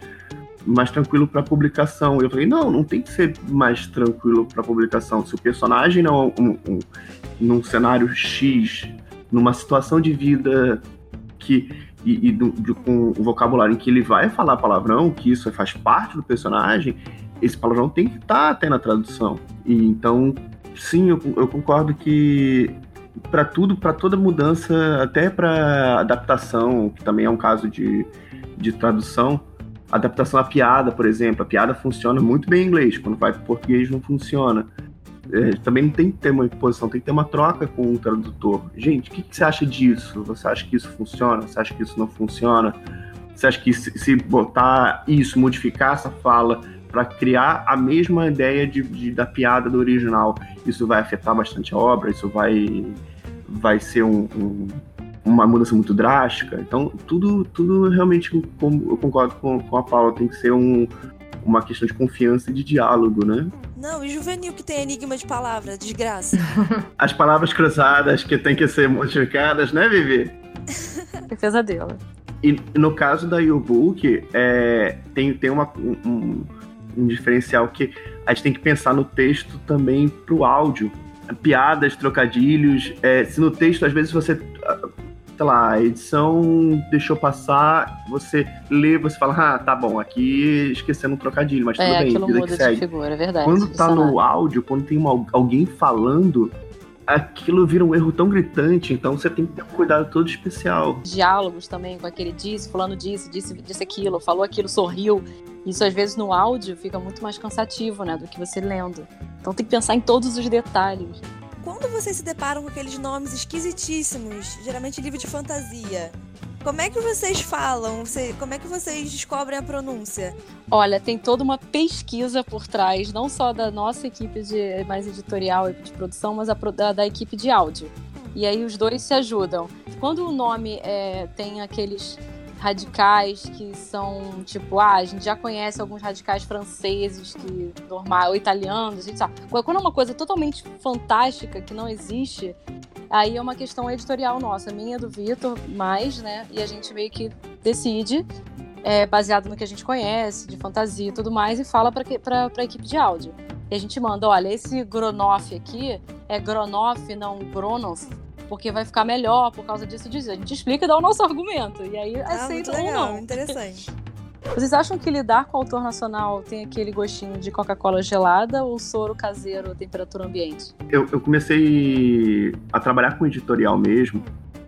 mais tranquilo para publicação. Eu falei, não, não tem que ser mais tranquilo para publicação. Se o personagem não um, um, num cenário X, numa situação de vida que e, e do, de, com o vocabulário em que ele vai falar palavrão, que isso faz parte do personagem, esse palavrão tem que estar tá até na tradução. E então, sim, eu, eu concordo que para tudo, para toda mudança, até para adaptação, que também é um caso de, de tradução, adaptação à piada, por exemplo, a piada funciona muito bem em inglês, quando vai para português não funciona é, também não tem que ter uma imposição, tem que ter uma troca com o tradutor. Gente, o que, que, você acha disso? Você acha que isso funciona? Você acha que isso não funciona? Você acha que se, se botar isso, modificar essa fala, para criar a mesma ideia de, de, da piada do original. Isso vai afetar bastante a obra, isso vai, vai ser um, um, uma mudança muito drástica. Então, tudo, tudo realmente, eu concordo com, com a Paula, tem que ser um, uma questão de confiança e de diálogo, né? Não, e juvenil que tem enigma de palavra, desgraça. As palavras cruzadas que tem que ser modificadas, né, Vivi? Defesa dela. E no caso da Yearbook, é, tem, tem uma, um, um, diferencial que a gente tem que pensar no texto também pro áudio. Piadas, trocadilhos. É, se no texto, às vezes, você sei lá, a edição deixou passar, você lê, você fala, ah, tá bom, aqui esquecendo um trocadilho, mas tudo é, bem, aquilo vida muda que segue. de figura, é verdade. Quando tá no áudio, quando tem uma, alguém falando, aquilo vira um erro tão gritante, então você tem que ter um cuidado todo especial. Diálogos também com aquele disse, fulano disse, disse, disse aquilo, falou aquilo, sorriu. Isso às vezes no áudio fica muito mais cansativo, né, do que você lendo. Então tem que pensar em todos os detalhes. Quando vocês se deparam com aqueles nomes esquisitíssimos, geralmente livro de fantasia, como é que vocês falam? Como é que vocês descobrem a pronúncia? Olha, tem toda uma pesquisa por trás, não só da nossa equipe de mais editorial e de produção, mas a, da, da equipe de áudio. E aí os dois se ajudam. Quando o nome é, tem aqueles radicais que são tipo, ah, a gente já conhece alguns radicais franceses que normal, ou italianos, a gente sabe. Quando é uma coisa totalmente fantástica que não existe, aí é uma questão editorial nossa, minha do Vitor, mais, né? E a gente meio que decide é, baseado no que a gente conhece, de fantasia e tudo mais, e fala para a equipe de áudio. E a gente manda, olha, esse Gronoff aqui é Gronoff, não Gronoff, porque vai ficar melhor por causa disso disso. A gente explica e dá o nosso argumento. E aí ah, aceita ou não. Interessante. Vocês acham que lidar com o autor nacional tem aquele gostinho de Coca-Cola gelada ou soro caseiro, temperatura ambiente? Eu, eu comecei a trabalhar com editorial mesmo.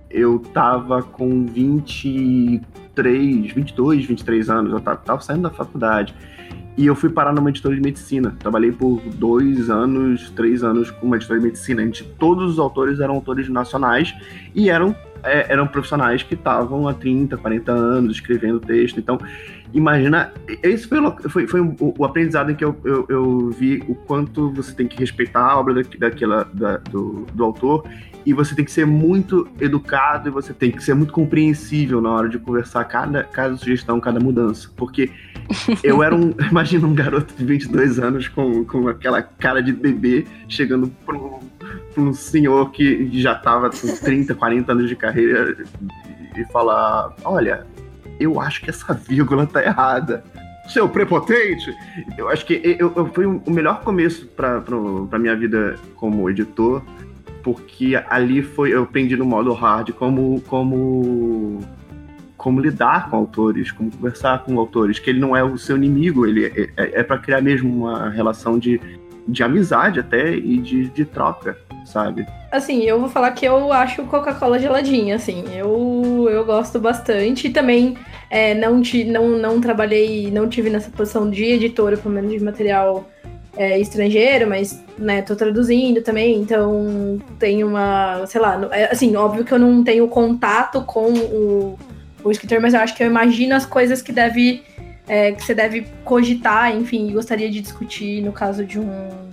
Eu tava com 23, 22, 23 anos. Eu tava, tava saindo da faculdade. E eu fui parar numa editora de medicina. Trabalhei por dois anos, três anos com uma editora de medicina. A gente, todos os autores eram autores nacionais e eram, é, eram profissionais que estavam há 30, 40 anos escrevendo texto. Então, imagina. Esse foi, foi, foi o, o, aprendizado em que eu, eu, eu, vi o quanto você tem que respeitar a obra da, daquela, da, do, do autor e você tem que ser muito educado e você tem que ser muito compreensível na hora de conversar cada, cada sugestão, cada mudança. Porque eu era um. Imagina um garoto de 22 anos com, com aquela cara de bebê chegando para um, senhor que já estava com 30, 40 anos de carreira e falar: Olha, eu acho que essa vírgula tá errada seu prepotente. Eu acho que eu, eu, foi o melhor começo para minha vida como editor porque ali foi eu aprendi no modo hard como como como lidar com autores, como conversar com autores, que ele não é o seu inimigo, ele é, é, é para criar mesmo uma relação de, de amizade até e de, de troca, sabe? Assim, eu vou falar que eu acho Coca-Cola geladinha, assim, eu, eu gosto bastante e também é, não, te, não, não trabalhei, não tive nessa posição de editora, pelo menos de material é, estrangeiro, mas, né, tô traduzindo também, então tem uma, sei lá, é, assim, óbvio que eu não tenho contato com o, o escritor, mas eu acho que eu imagino as coisas que deve, é, que você deve cogitar, enfim, gostaria de discutir no caso de um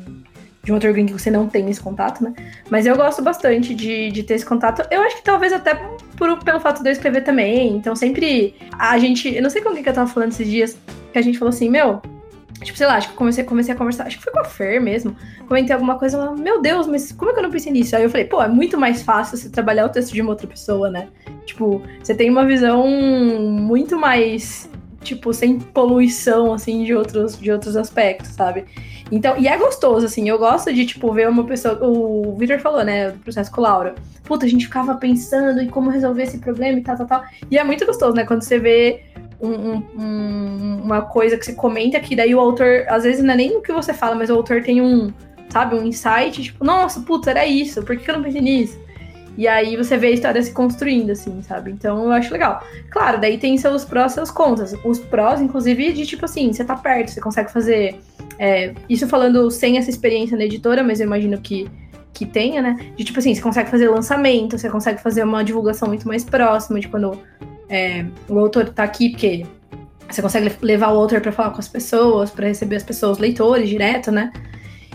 de um outro green que você não tem esse contato, né? Mas eu gosto bastante de, de ter esse contato. Eu acho que talvez até por, pelo fato de eu escrever também. Então sempre a gente. Eu não sei com quem que eu tava falando esses dias, que a gente falou assim, meu, Tipo, sei lá, acho que comecei, comecei a conversar, acho que foi com a Fer mesmo. Comentei alguma coisa, ela, meu Deus, mas como é que eu não pensei nisso? Aí eu falei, pô, é muito mais fácil você trabalhar o texto de uma outra pessoa, né? Tipo, você tem uma visão muito mais, tipo, sem poluição, assim, de outros, de outros aspectos, sabe? Então, e é gostoso, assim, eu gosto de, tipo, ver uma pessoa. O Victor falou, né, do processo com Laura. Puta, a gente ficava pensando em como resolver esse problema e tal, tal, tal. E é muito gostoso, né, quando você vê um, um, uma coisa que você comenta que daí o autor, às vezes não é nem o que você fala, mas o autor tem um, sabe, um insight, tipo, nossa, putz, era isso, por que eu não pensei nisso? E aí você vê a história se construindo, assim, sabe? Então eu acho legal. Claro, daí tem seus prós e seus contras. Os prós, inclusive, de tipo assim, você tá perto, você consegue fazer. É, isso falando sem essa experiência na editora, mas eu imagino que, que tenha, né? De tipo assim, você consegue fazer lançamento, você consegue fazer uma divulgação muito mais próxima de quando é, o autor tá aqui, porque você consegue levar o autor para falar com as pessoas, para receber as pessoas, leitores direto, né?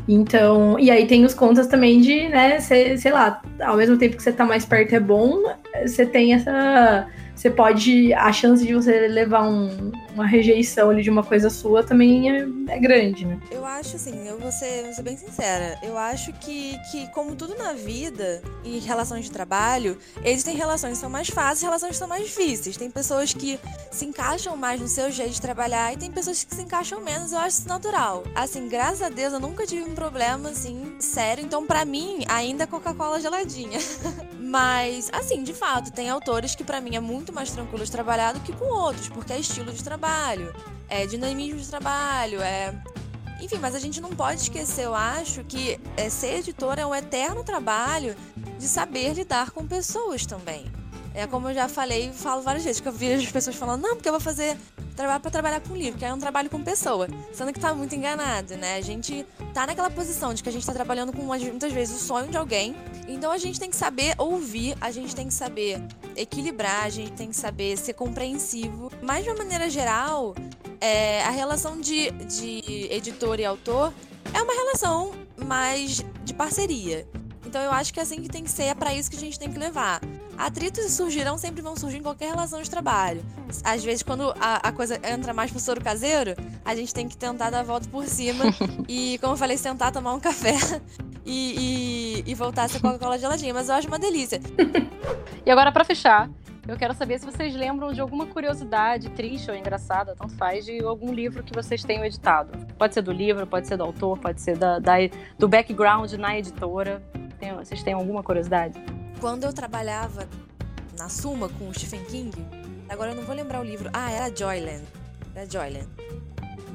Então, e aí tem os contas também de, né, sei lá, ao mesmo tempo que você tá mais perto é bom, você tem essa você pode. A chance de você levar um, uma rejeição ali de uma coisa sua também é, é, grande, né? Eu acho assim, eu vou ser, vou ser bem sincera. Eu acho que, que, como tudo na vida e relações de trabalho, existem relações que são mais fáceis e relações que são mais difíceis. Tem pessoas que se encaixam mais no seu jeito de trabalhar e tem pessoas que se encaixam menos. Eu acho isso natural. Assim, graças a Deus, eu nunca tive um problema assim, sério. Então, para mim, ainda é Coca-Cola geladinha. Mas, assim, de fato, tem autores que para mim é muito mais tranquilo de trabalhar do que com outros, porque é estilo de trabalho, é dinamismo de trabalho, é. Enfim, mas a gente não pode esquecer, eu acho, que é, ser editor é um eterno trabalho de saber lidar com pessoas também. É como eu já falei e falo várias vezes, que eu vi as pessoas falando, não, porque eu vou fazer trabalho para trabalhar com livro, que é um trabalho com pessoa. Sendo que tá muito enganado, né? A gente tá naquela posição de que a gente tá trabalhando com muitas vezes o sonho de alguém. Então a gente tem que saber ouvir, a gente tem que saber equilibrar, a gente tem que saber ser compreensivo. Mas de uma maneira geral, é, a relação de, de editor e autor é uma relação mais de parceria. Então eu acho que é assim que tem que ser, é para isso que a gente tem que levar. Atritos surgirão, sempre vão surgir em qualquer relação de trabalho. Às vezes, quando a, a coisa entra mais pro soro caseiro, a gente tem que tentar dar a volta por cima e, como eu falei, sentar, tomar um café e, e, e voltar a ser Coca-Cola geladinha. Mas eu acho uma delícia. E agora, para fechar, eu quero saber se vocês lembram de alguma curiosidade triste ou engraçada, tanto faz, de algum livro que vocês tenham editado. Pode ser do livro, pode ser do autor, pode ser da, da do background na editora. Tem, vocês têm alguma curiosidade? Quando eu trabalhava na Suma com o Stephen King, agora eu não vou lembrar o livro. Ah, era Joyland. Era Joyland.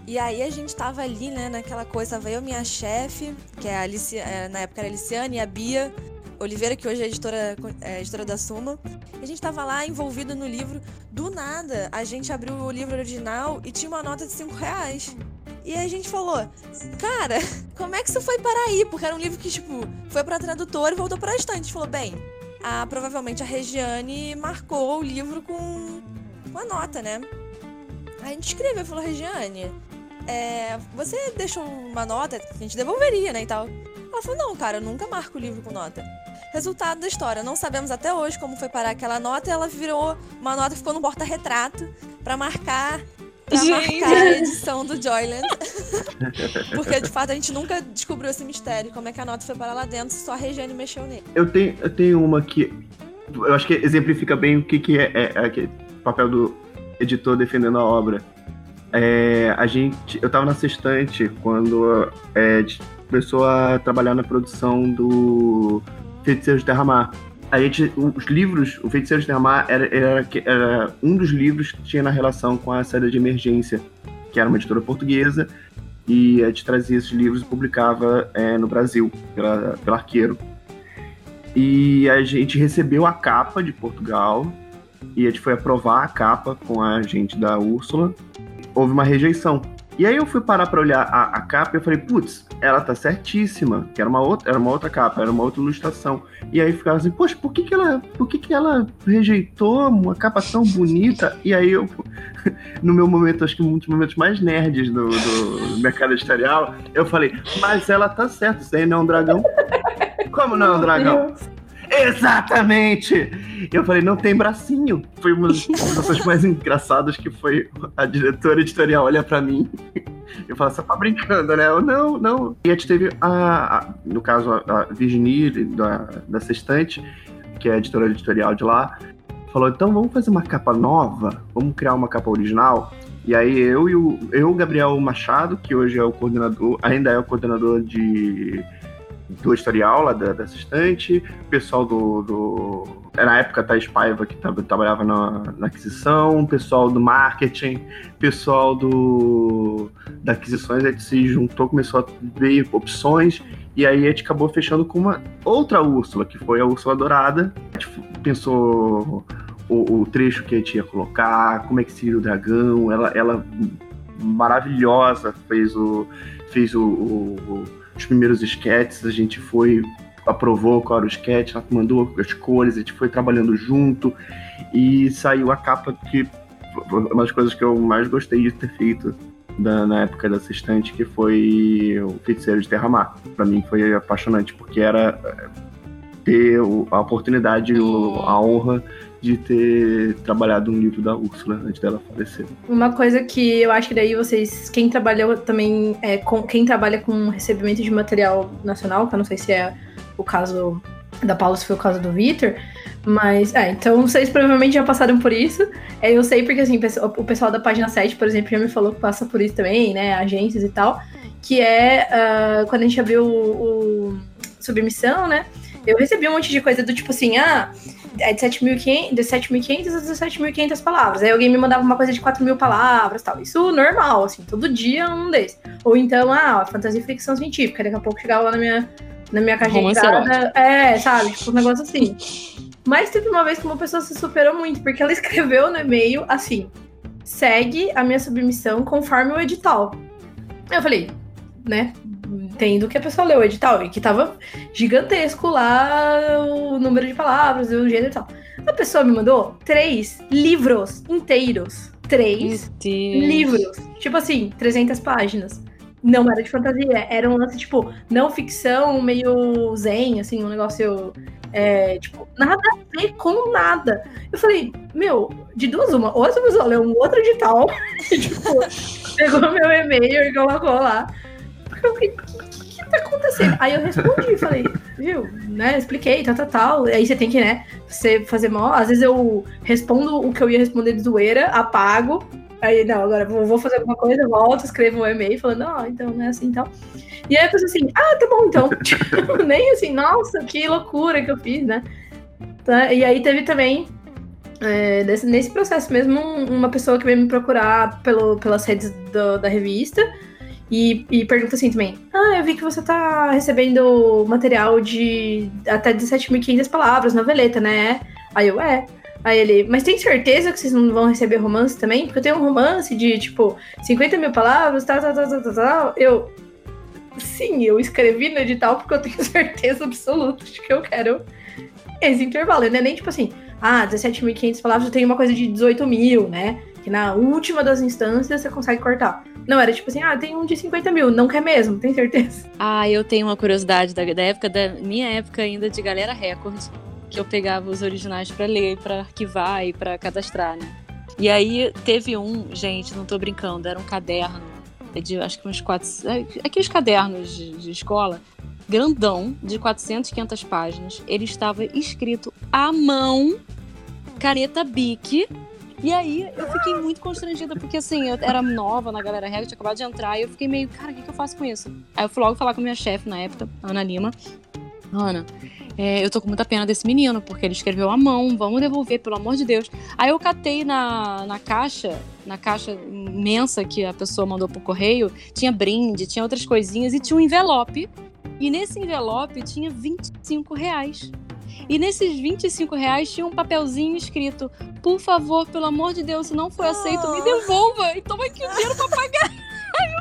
E aí a gente tava ali, né, naquela coisa, eu, minha chefe, que é a Alici... É, na época era a Aliciane, e a Bia Oliveira, que hoje é editora, é editora da Suma. E a gente tava lá envolvido no livro. Do nada, a gente abriu o livro original e tinha uma nota de 5 reais. E a gente falou, cara, como é que isso foi parar aí? Porque era um livro que, tipo, foi pra tradutor e voltou pra estante. A gente falou, bem, a, provavelmente a Regiane marcou o livro com, com a nota, né? A gente escreveu, falou, Regiane, é, você deixou uma nota, a gente devolveria, né, e tal. Ela falou, não, cara, eu nunca marco o livro com nota. Resultado da história, não sabemos até hoje como foi parar aquela nota, e ela virou uma nota que ficou no porta-retrato para marcar pra Gente. marcar a edição do Joyland. Porque, de fato, a gente nunca descobriu esse mistério. Como é que a nota foi para lá dentro, só a Regiane mexeu nele. Eu tenho, eu tenho uma que. Eu acho que exemplifica bem o que, que é, é, é, é o papel do editor defendendo a obra. É, a gente, eu estava na sextante quando é, começou a trabalhar na produção do Feiticeiro de Terra-Mar a gente, os livros, o Feiticeiro de Termar era, era, era, um dos livros que tinha na relação com a saída de emergência, que era uma editora portuguesa, e a gente trazia esses livros e publicava é, no Brasil, pela, pela Arqueiro. E a gente recebeu a capa de Portugal, e a gente foi aprovar a capa com a gente da Úrsula. Houve uma rejeição. E aí eu fui parar para olhar a, a, capa e eu falei, putz, ela tá certíssima, que era uma outra, era uma outra capa, era uma outra ilustração. E aí ficava assim, poxa, por que que ela, por que que ela rejeitou uma capa tão bonita? E aí eu, no meu momento, acho que um dos momentos mais nerds do, do mercado editorial, eu falei, mas ela tá certa, isso aí não é um dragão. Como não é um dragão? Exatamente! Eu falei, não tem bracinho. Foi uma das coisas mais engraçadas que foi a diretora editorial olha para mim. Eu falo, você tá brincando, né? Eu, não, não. E a gente teve, a, a no caso, a, a Virginie, da, da Sextante, que é a editora editorial de lá, falou, então vamos fazer uma capa nova? Vamos criar uma capa original? E aí eu e o eu, Gabriel Machado, que hoje é o coordenador, ainda é o coordenador de do editorial lá da, assistente, o pessoal do, do. Na época, Thais Paiva, que trabalhava na, na aquisição, pessoal do marketing, pessoal do da aquisições, a gente se juntou, começou a ver opções, e aí a gente acabou fechando com uma outra Úrsula, que foi a Úrsula Dourada. A gente pensou o, o trecho que a gente ia colocar, como é que seria o dragão, ela, ela maravilhosa, fez o. fez o, o os primeiros sketches, a gente foi, aprovou qual era o sketch, ela mandou as cores, a gente foi trabalhando junto e saiu a capa que uma das coisas que eu mais gostei de ter feito da, na época da assistente, que foi o Feiticeiro de Terra-Mar. Pra mim foi apaixonante, porque era é, ter a oportunidade, a honra de ter trabalhado um livro da Úrsula antes dela falecer. Uma coisa que eu acho que daí vocês, quem trabalhou também, é, com, quem trabalha com recebimento de material nacional, que eu não sei se é o caso da Paula, se foi o caso do Victor, mas, é, então vocês provavelmente já passaram por isso. É, eu sei porque, assim, o pessoal da página 7, por exemplo, já me falou que passa por isso também, né, agências e tal, que é uh, quando a gente abriu o, o submissão, né, eu recebi um monte de coisa do tipo assim, ah, é de 7.500 de 7.500 a 17.500 palavras. Aí alguém me mandava uma coisa de 4.000 palavras tal. Isso normal, assim, todo dia um desses. Ou então, ah, fantasia e ficção científica. Daqui a pouco chegava lá na minha, na minha caixa de entrada. É, sabe? Tipo, um negócio assim. Mas teve uma vez que uma pessoa se superou muito, porque ela escreveu no e-mail assim: segue a minha submissão conforme o edital. Eu falei, né? Entendo que a pessoa leu o edital e que tava gigantesco lá o número de palavras, o gênero e tal. A pessoa me mandou três livros inteiros. Três livros. Tipo assim, 300 páginas. Não era de fantasia, era um lance, tipo, não ficção, meio zen, assim, um negócio, é, tipo, nada a ver com nada. Eu falei, meu, de duas uma, ou essa pessoa leu um outro edital, tipo, pegou meu e-mail e colocou lá. Eu fiquei, tá acontecendo? Aí eu respondi, falei, viu, né? Expliquei, tal, tal, tal. Aí você tem que, né, você fazer mal. Às vezes eu respondo o que eu ia responder de zoeira, apago. Aí, não, agora vou fazer alguma coisa, volto, escrevo um e-mail falando, ó, oh, então não é assim então. E aí eu penso assim, ah, tá bom então. Nem assim, nossa, que loucura que eu fiz, né? Tá? E aí teve também é, nesse, nesse processo mesmo, uma pessoa que veio me procurar pelo, pelas redes do, da revista e, e, pergunta assim também: Ah, eu vi que você tá recebendo material de até 17.500 palavras, noveleta, né? Aí eu, é. Aí ele, mas tem certeza que vocês não vão receber romance também? Porque eu tenho um romance de, tipo, 50 mil palavras, tal, tal, tal, tal, tal, tal. Eu, sim, eu escrevi no edital porque eu tenho certeza absoluta de que eu quero esse intervalo. Não é nem tipo assim, ah, 17.500 palavras, eu tenho uma coisa de 18 mil, né? Que na última das instâncias você consegue cortar. Não, era tipo assim, ah, tem um de 50 mil, não quer mesmo, tem certeza? Ah, eu tenho uma curiosidade da, da época, da minha época ainda de Galera Record, que eu pegava os originais para ler, para arquivar e para cadastrar, né? E aí teve um, gente, não tô brincando, era um caderno, de acho que uns quatro. Aqueles cadernos de, de escola, grandão, de 400, 500 páginas. Ele estava escrito à mão, caneta Bic, e aí eu fiquei muito constrangida, porque assim, eu era nova na Galera Regra, tinha acabado de entrar, e eu fiquei meio, cara, o que, que eu faço com isso? Aí eu fui logo falar com a minha chefe na época, Ana Lima. Ana, é, eu tô com muita pena desse menino, porque ele escreveu à mão, vamos devolver, pelo amor de Deus. Aí eu catei na, na caixa, na caixa imensa que a pessoa mandou pro correio, tinha brinde, tinha outras coisinhas, e tinha um envelope. E nesse envelope tinha 25 reais. E nesses 25 reais tinha um papelzinho escrito: Por favor, pelo amor de Deus, se não foi aceito, oh. me devolva. E toma aqui o dinheiro pra pagar.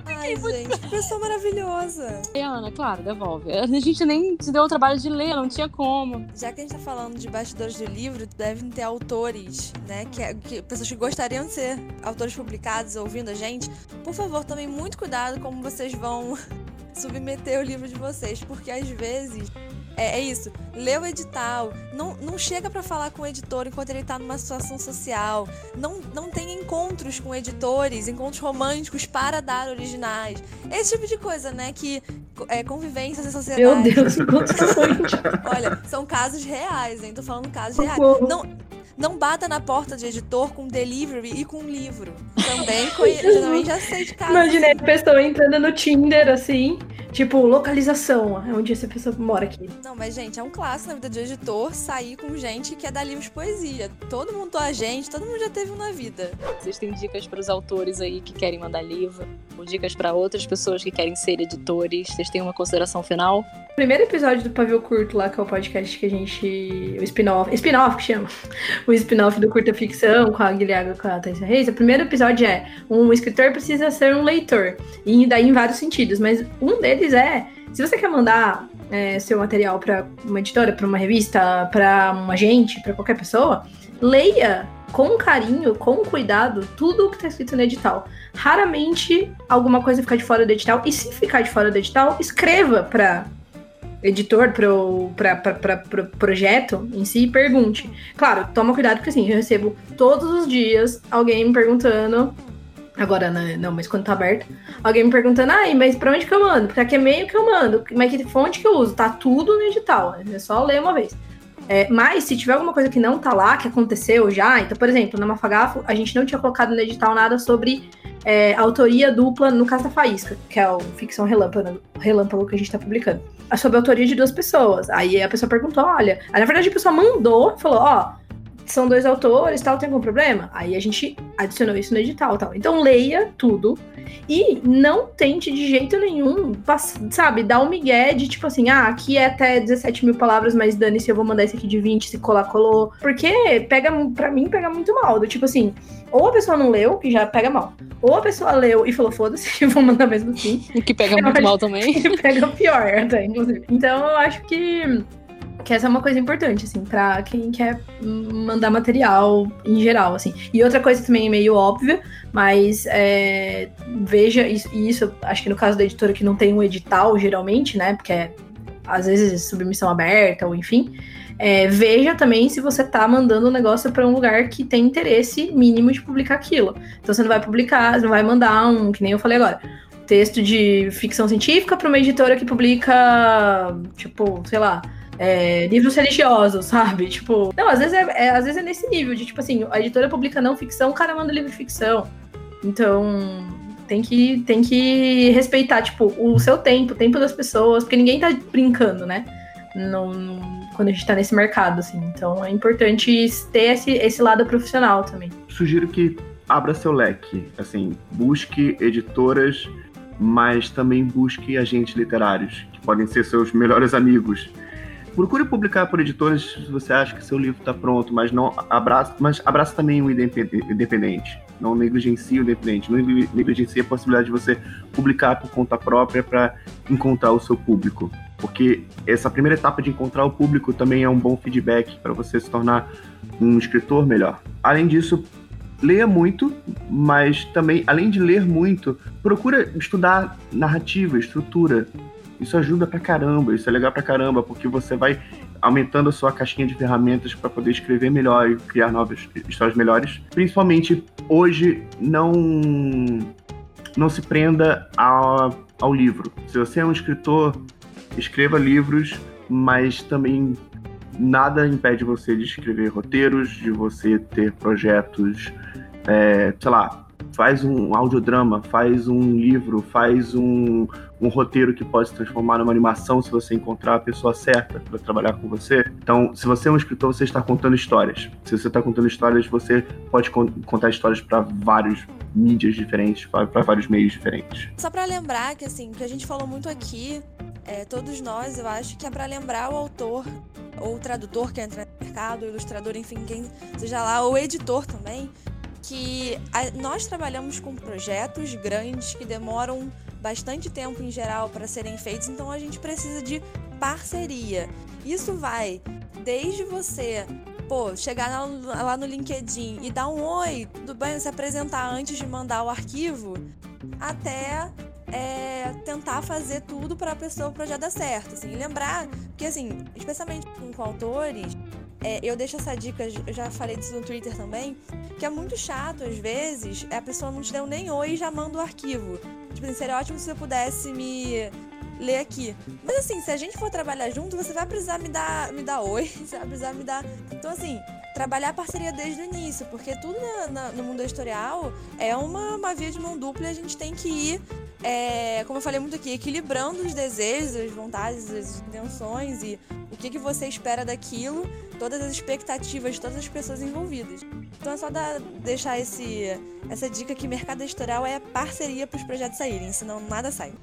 Ai, gente, que pessoa maravilhosa. E Ana, claro, devolve. A gente nem se deu o trabalho de ler, não tinha como. Já que a gente tá falando de bastidores do livro, devem ter autores, né? Que, é, que pessoas que gostariam de ser autores publicados ouvindo a gente. Por favor, tomem muito cuidado como vocês vão submeter o livro de vocês, porque às vezes é, é, isso. Lê o edital. Não, não chega para falar com o editor enquanto ele tá numa situação social. Não, não tem encontros com editores, encontros românticos para dar originais. Esse tipo de coisa, né? Que é convivência em sociedade. Meu Deus, Olha, são casos reais, hein? Tô falando casos reais. Não, não bata na porta de editor com delivery e com livro. Também, conheço, também já sei de casos. Imaginei a pessoa entrando no Tinder, assim, Tipo, localização, é onde essa pessoa mora aqui. Não, mas, gente, é um clássico na vida de editor sair com gente que é dar livros de poesia. Todo mundo a gente, todo mundo já teve um na vida. Vocês têm dicas para os autores aí que querem mandar livro? Ou dicas para outras pessoas que querem ser editores? Vocês têm uma consideração final? Primeiro episódio do Pavio Curto lá, que é o podcast que a gente. O spin-off. Spin-off que chama. O spin-off do Curta Ficção com a Guilherme com a Thais Reis. O primeiro episódio é: um escritor precisa ser um leitor. E daí em vários sentidos. Mas um deles é: se você quer mandar é, seu material para uma editora, para uma revista, para um agente, para qualquer pessoa, leia com carinho, com cuidado, tudo o que está escrito no edital. Raramente alguma coisa fica de fora do edital, e se ficar de fora do edital, escreva para editor, para pro projeto em si, pergunte. Claro, toma cuidado, porque assim, eu recebo todos os dias alguém me perguntando. Agora né, não, mas quando tá aberto, alguém me perguntando, ai, mas pra onde que eu mando? Pra que e-mail que eu mando? Mas que fonte que eu uso? Tá tudo no edital, é só ler uma vez. É, mas se tiver alguma coisa que não tá lá, que aconteceu já, então, por exemplo, na Mafagafo, a gente não tinha colocado no edital nada sobre é, autoria dupla no caso da Faísca, que é o ficção relâmpago, relâmpago que a gente tá publicando. É sobre a autoria de duas pessoas. Aí a pessoa perguntou: olha. Aí, na verdade, a pessoa mandou, falou: ó, são dois autores, tal, tem algum problema? Aí a gente adicionou isso no edital, tal. Então leia tudo e não tente de jeito nenhum, sabe, dar um migué de tipo assim, ah, aqui é até 17 mil palavras, mas dane-se, eu vou mandar esse aqui de 20, se colar, colou. Porque pega, pra mim, pega muito mal. Do tipo assim, ou a pessoa não leu, que já pega mal. Ou a pessoa leu e falou, foda-se, vou mandar mesmo assim. O que pega muito mal também. Que pega pior, até, inclusive. Então eu acho que que essa é uma coisa importante, assim, pra quem quer mandar material em geral, assim. E outra coisa também meio óbvia, mas é, veja, e isso, acho que no caso da editora que não tem um edital, geralmente, né, porque é, às vezes submissão aberta, ou enfim, é, veja também se você tá mandando o um negócio para um lugar que tem interesse mínimo de publicar aquilo. Então você não vai publicar, você não vai mandar um, que nem eu falei agora, texto de ficção científica para uma editora que publica, tipo, sei lá, é, livros religiosos, sabe? Tipo, não, às vezes é, é, às vezes é nesse nível, de tipo assim, a editora publica não ficção, o cara manda livro de ficção. Então, tem que, tem que respeitar, tipo, o seu tempo, o tempo das pessoas, porque ninguém tá brincando, né? No, no, quando a gente tá nesse mercado, assim. Então é importante ter esse, esse lado profissional também. Sugiro que abra seu leque, assim, busque editoras, mas também busque agentes literários, que podem ser seus melhores amigos procure publicar por editoras se você acha que seu livro está pronto, mas não abraça, mas abraça também o independente. Não negligencie o independente, não negligencie a possibilidade de você publicar por conta própria para encontrar o seu público. Porque essa primeira etapa de encontrar o público também é um bom feedback para você se tornar um escritor melhor. Além disso, leia muito, mas também, além de ler muito, procura estudar narrativa, estrutura, isso ajuda pra caramba, isso é legal pra caramba, porque você vai aumentando a sua caixinha de ferramentas para poder escrever melhor e criar novas histórias melhores. Principalmente hoje, não não se prenda ao, ao livro. Se você é um escritor, escreva livros, mas também nada impede você de escrever roteiros, de você ter projetos, é, sei lá, faz um audiodrama, faz um livro, faz um, um roteiro que pode se transformar numa animação se você encontrar a pessoa certa para trabalhar com você. Então, se você é um escritor, você está contando histórias. Se você está contando histórias, você pode contar histórias para vários mídias diferentes, para vários meios diferentes. Só para lembrar que assim, que a gente falou muito aqui, é, todos nós, eu acho que é para lembrar o autor ou o tradutor que entra no mercado, o ilustrador, enfim, quem seja lá, ou o editor também, que a, nós trabalhamos com projetos grandes que demoram bastante tempo em geral para serem feitos, então a gente precisa de parceria. Isso vai desde você, pô, chegar lá, no LinkedIn e dar um oi, tudo bem, se apresentar antes de mandar o arquivo, até é, tentar fazer tudo para a pessoa o projeto dar certo, assim, lembrar que assim, especialmente com, com autores, é, eu deixo essa dica, eu já falei disso no Twitter também, que é muito chato, às vezes, a pessoa não te deu nem oi e já manda o arquivo. Tipo assim, seria ótimo se eu pudesse me ler aqui. Mas assim, se a gente for trabalhar junto, você vai precisar me dar, me dar oi, você vai precisar me dar. Então, assim, trabalhar a parceria desde o início, porque tudo na, na, no mundo editorial é uma, uma via de mão dupla e a gente tem que ir, é, como eu falei muito aqui, equilibrando os desejos, as vontades, as intenções e o que, que você espera daquilo, todas as expectativas de todas as pessoas envolvidas. Então é só dar, deixar esse, essa dica que mercado editorial é parceria para os projetos saírem, senão nada sai.